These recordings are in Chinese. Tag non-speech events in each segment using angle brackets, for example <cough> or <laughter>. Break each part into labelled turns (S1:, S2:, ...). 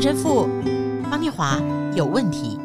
S1: 陈神父方念华有问题。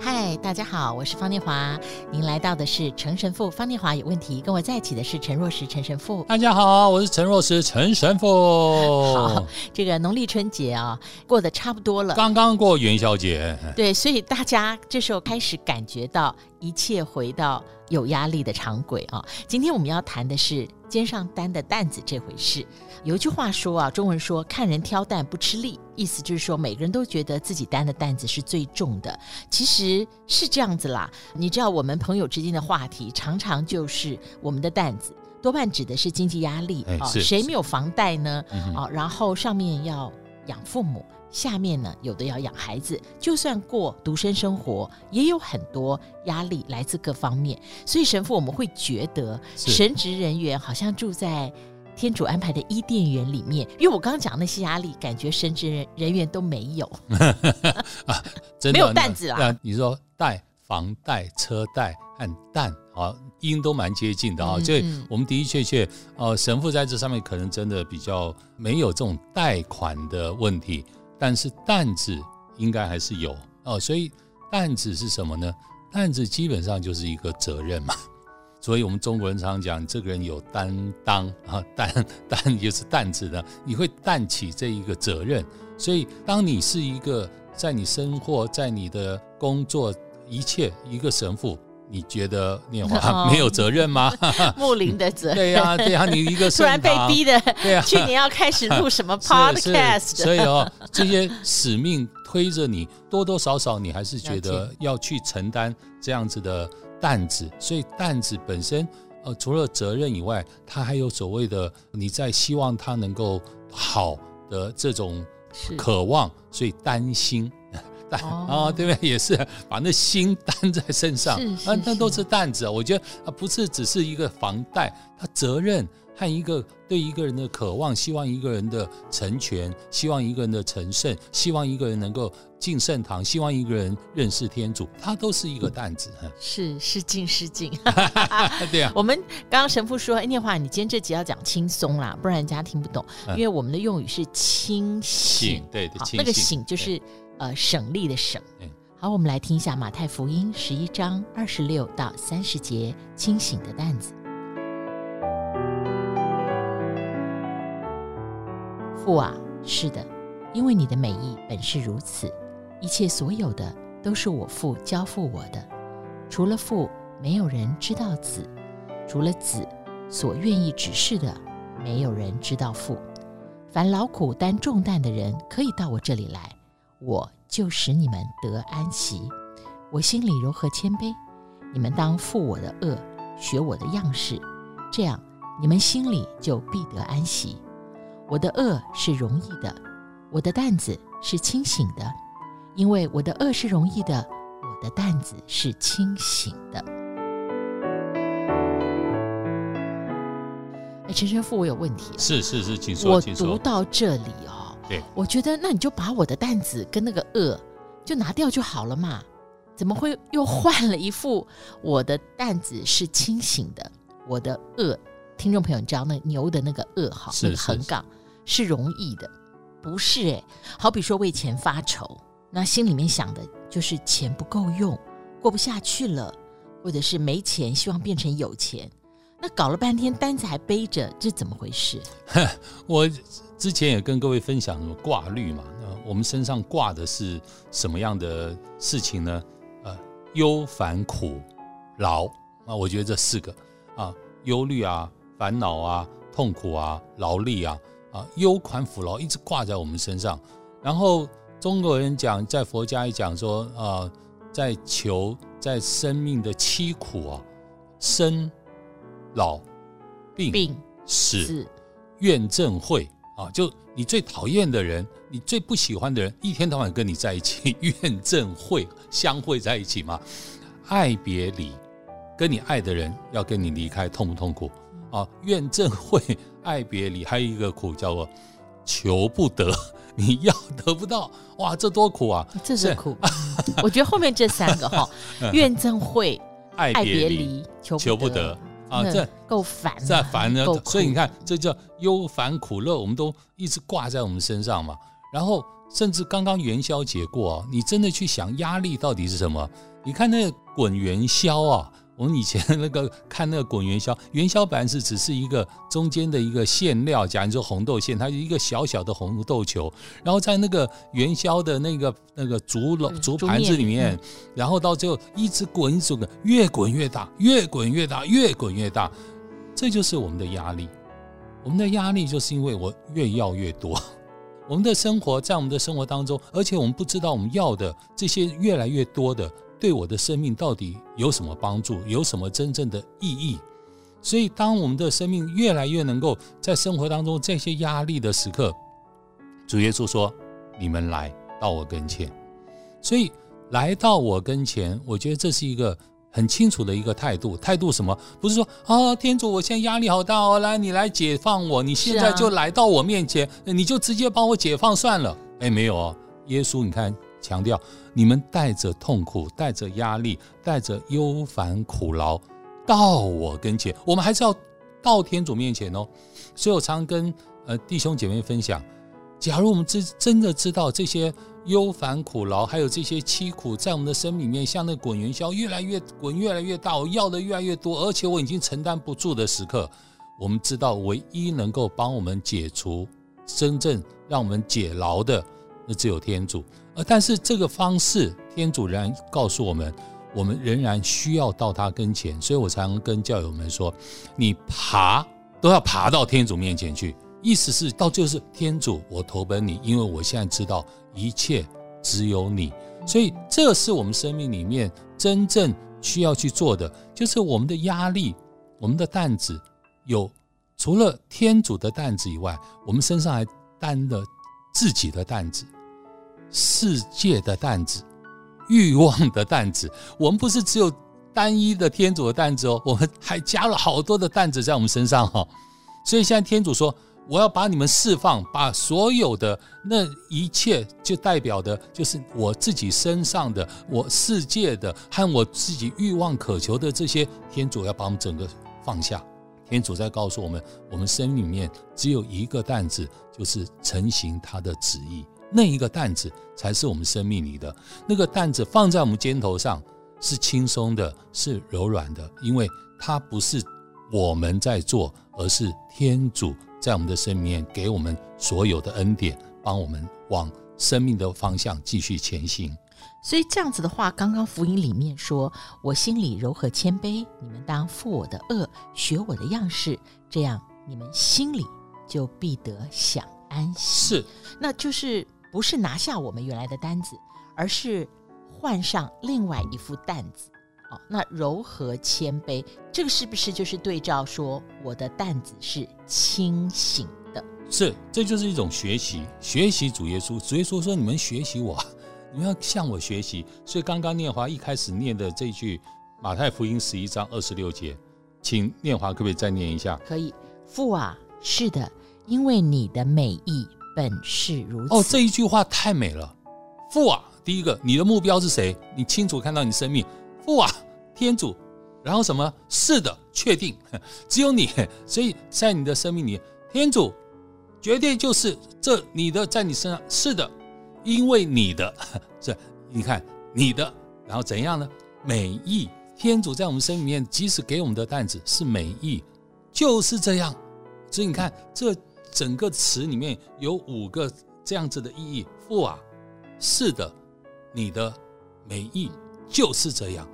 S1: 嗨大家好，我是方念华。您来到的是陈神父方念华有问题，跟我在一起的是陈若石陈神父。
S2: 大家好，我是陈若石陈神父。<laughs>
S1: 好，这个农历春节啊，过得差不多了，
S2: 刚刚过元宵节。
S1: 对，所以大家这时候开始感觉到一切回到有压力的常轨啊。今天我们要谈的是肩上担的担子这回事。有一句话说啊，中文说“看人挑担不吃力”，意思就是说每个人都觉得自己担的担子是最重的。其实是这样子啦。你知道，我们朋友之间的话题常常就是我们的担子，多半指的是经济压力啊。谁没有房贷呢？啊，然后上面要养父母，下面呢有的要养孩子。就算过独身生活，也有很多压力来自各方面。所以神父，我们会觉得神职人员好像住在。天主安排的伊甸园里面，因为我刚刚讲那些压力，感觉神职人人员都没有，<laughs>
S2: 啊、真的
S1: 没有担子啊。
S2: 你说贷、房贷、车贷和担啊，音都蛮接近的啊。所以、嗯、我们的确确，呃，神父在这上面可能真的比较没有这种贷款的问题，但是担子应该还是有哦。所以担子是什么呢？担子基本上就是一个责任嘛。<laughs> 所以，我们中国人常常讲，这个人有担当 <laughs> 啊，担担就是担子的，你会担起这一个责任。所以，当你是一个在你生活、在你的工作一切一个神父，你觉得念华没有责任吗？<laughs>
S1: 木林的责任。
S2: 对呀，对呀，你一个 <laughs> 突
S1: 然被逼的，对呀，<laughs> 去年要开始录什么 podcast，
S2: 所以哦，这些使命推着你，多多少少你还是觉得要去承担这样子的。担子，所以担子本身，呃，除了责任以外，它还有所谓的你在希望它能够好的这种渴望，所以担心担啊、哦，对不对？也是把那心担在身上，那那都是担子。我觉得啊，不是只是一个房贷，他责任。和一个对一个人的渴望，希望一个人的成全，希望一个人的成圣，希望一个人能够进圣堂，希望一个人认识天主，他都是一个担子。<laughs>
S1: 是是敬是敬，<laughs>
S2: 对啊。
S1: 我们刚刚神父说，哎，念华，你今天这集要讲轻松啦，不然人家听不懂。因为我们的用语是清醒，
S2: 对的，
S1: 那个醒就是呃省力的省。嗯好，我们来听一下马太福音十一章二十六到三十节，清醒的担子。父啊，是的，因为你的美意本是如此，一切所有的都是我父交付我的。除了父，没有人知道子；除了子所愿意指示的，没有人知道父。凡劳苦担重担的人，可以到我这里来，我就使你们得安息。我心里柔和谦卑，你们当负我的恶，学我的样式，这样你们心里就必得安息。我的恶是容易的，我的担子是清醒的，因为我的恶是容易的，我的担子是清醒的。哎，陈神父，我有问题。
S2: 是是是，请说。
S1: 我读到这里哦，
S2: 对，
S1: 我觉得那你就把我的担子跟那个恶就拿掉就好了嘛，怎么会又换了一副？我的担子是清醒的，我的恶，听众朋友，你知道那牛的那个恶哈，那个横杠。是容易的，不是诶，好比说为钱发愁，那心里面想的就是钱不够用，过不下去了，或者是没钱，希望变成有钱。那搞了半天担子还背着，这怎么回事？
S2: 我之前也跟各位分享什么挂绿嘛，那我们身上挂的是什么样的事情呢？呃，忧烦苦劳啊，我觉得这四个啊，忧虑啊，烦恼啊，痛苦啊，劳力啊。啊，忧烦苦劳一直挂在我们身上，然后中国人讲，在佛家也讲说，啊、呃，在求在生命的凄苦啊，生老病
S1: 病
S2: 死怨憎会啊，就你最讨厌的人，你最不喜欢的人，一天到晚跟你在一起，<laughs> 怨憎会相会在一起嘛，爱别离，跟你爱的人要跟你离开，痛不痛苦？啊，怨憎会，爱别离，还有一个苦叫做求不得，你要得不到，哇，这多苦啊！
S1: 这是苦。我觉得后面这三个哈，<laughs> 怨憎会、爱别离、求求不得，
S2: 啊，这
S1: 够烦，
S2: 这烦的。所以你看，这叫忧烦苦乐，我们都一直挂在我们身上嘛。然后甚至刚刚元宵节过啊，你真的去想压力到底是什么？你看那个滚元宵啊。我们以前那个看那个滚元宵，元宵本来是只是一个中间的一个馅料，假如说红豆馅，它是一个小小的红豆球，然后在那个元宵的那个那个竹笼竹盘子里面，然后到最后一直滚一直滚，越滚越大，越滚越大，越滚越大，这就是我们的压力。我们的压力就是因为我越要越多，我们的生活在我们的生活当中，而且我们不知道我们要的这些越来越多的。对我的生命到底有什么帮助？有什么真正的意义？所以，当我们的生命越来越能够在生活当中这些压力的时刻，主耶稣说：“你们来到我跟前。”所以，来到我跟前，我觉得这是一个很清楚的一个态度。态度什么？不是说啊，天主，我现在压力好大哦，来，你来解放我，你现在就来到我面前，你就直接帮我解放算了。哎，没有哦，耶稣，你看。强调，你们带着痛苦、带着压力、带着忧烦苦劳到我跟前，我们还是要到天主面前哦。所以我常跟呃弟兄姐妹分享，假如我们真真的知道这些忧烦苦劳，还有这些凄苦，在我们的生命里面，像那滚元宵越来越滚越来越大，我要的越来越多，而且我已经承担不住的时刻，我们知道唯一能够帮我们解除、真正让我们解劳的，那只有天主。呃，但是这个方式，天主仍然告诉我们，我们仍然需要到他跟前，所以我常跟教友们说，你爬都要爬到天主面前去，意思是到就是天主，我投奔你，因为我现在知道一切只有你，所以这是我们生命里面真正需要去做的，就是我们的压力，我们的担子有除了天主的担子以外，我们身上还担了自己的担子。世界的担子，欲望的担子，我们不是只有单一的天主的担子哦，我们还加了好多的担子在我们身上哈。所以现在天主说，我要把你们释放，把所有的那一切，就代表的就是我自己身上的，我世界的和我自己欲望渴求的这些，天主要把我们整个放下。天主在告诉我们，我们生命里面只有一个担子，就是成行他的旨意。那一个担子才是我们生命里的那个担子，放在我们肩头上是轻松的，是柔软的，因为它不是我们在做，而是天主在我们的生命里面给我们所有的恩典，帮我们往生命的方向继续前行。
S1: 所以这样子的话，刚刚福音里面说：“我心里柔和谦卑，你们当负我的恶，学我的样式，这样你们心里就必得享安息。”
S2: 是，
S1: 那就是。不是拿下我们原来的担子，而是换上另外一副担子。哦，那柔和谦卑，这个是不是就是对照说我的担子是清醒的？
S2: 是，这就是一种学习，学习主耶稣。主耶稣说：“你们学习我，<laughs> 你们要向我学习。”所以刚刚念华一开始念的这句马太福音十一章二十六节，请念华可不可以再念一下？
S1: 可以。父啊，是的，因为你的美意。本是如此
S2: 哦，这一句话太美了。父啊，第一个，你的目标是谁？你清楚看到你生命。父啊，天主。然后什么？是的，确定，<laughs> 只有你。<laughs> 所以在你的生命里，天主绝对就是这你的，在你身上是的，因为你的 <laughs> 这你看你的，然后怎样呢？美意，天主在我们生命里面，即使给我们的担子是美意，就是这样。所以你看这。整个词里面有五个这样子的意义。父啊，是的，你的美意就是这样。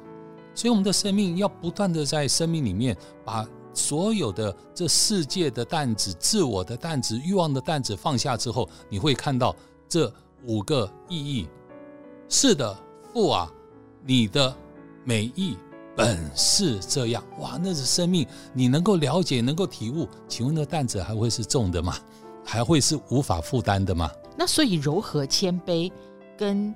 S2: 所以我们的生命要不断的在生命里面把所有的这世界的担子、自我的担子、欲望的担子放下之后，你会看到这五个意义。是的，父啊，你的美意。本是这样哇，那是生命，你能够了解，能够体悟。请问那担子还会是重的吗？还会是无法负担的吗？
S1: 那所以柔和谦卑跟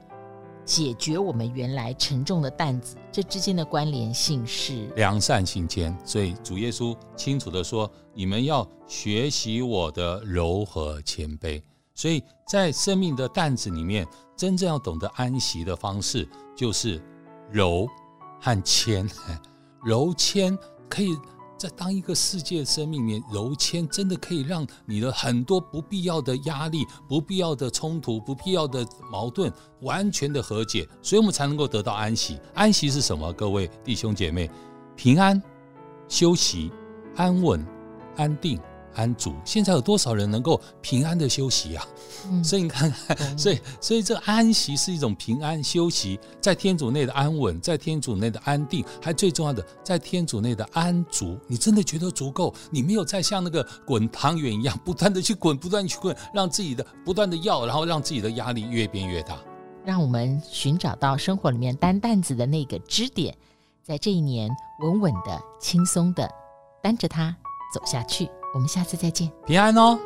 S1: 解决我们原来沉重的担子，这之间的关联性是
S2: 良善行谦。所以主耶稣清楚的说：“你们要学习我的柔和谦卑。”所以在生命的担子里面，真正要懂得安息的方式，就是柔。和谦，柔谦可以在当一个世界生命里面，柔谦真的可以让你的很多不必要的压力、不必要的冲突、不必要的矛盾完全的和解，所以我们才能够得到安息。安息是什么？各位弟兄姐妹，平安、休息、安稳、安定。安足，现在有多少人能够平安的休息啊？嗯、所以你看看，嗯、所以所以这安息是一种平安休息，在天主内的安稳，在天主内的安定，还最重要的，在天主内的安足。你真的觉得足够？你没有再像那个滚汤圆一样，不断的去滚，不断去滚，让自己的不断的要，然后让自己的压力越变越大。
S1: 让我们寻找到生活里面担担子的那个支点，在这一年稳稳的、轻松的担着它走下去。我们下次再见，
S2: 平安哦。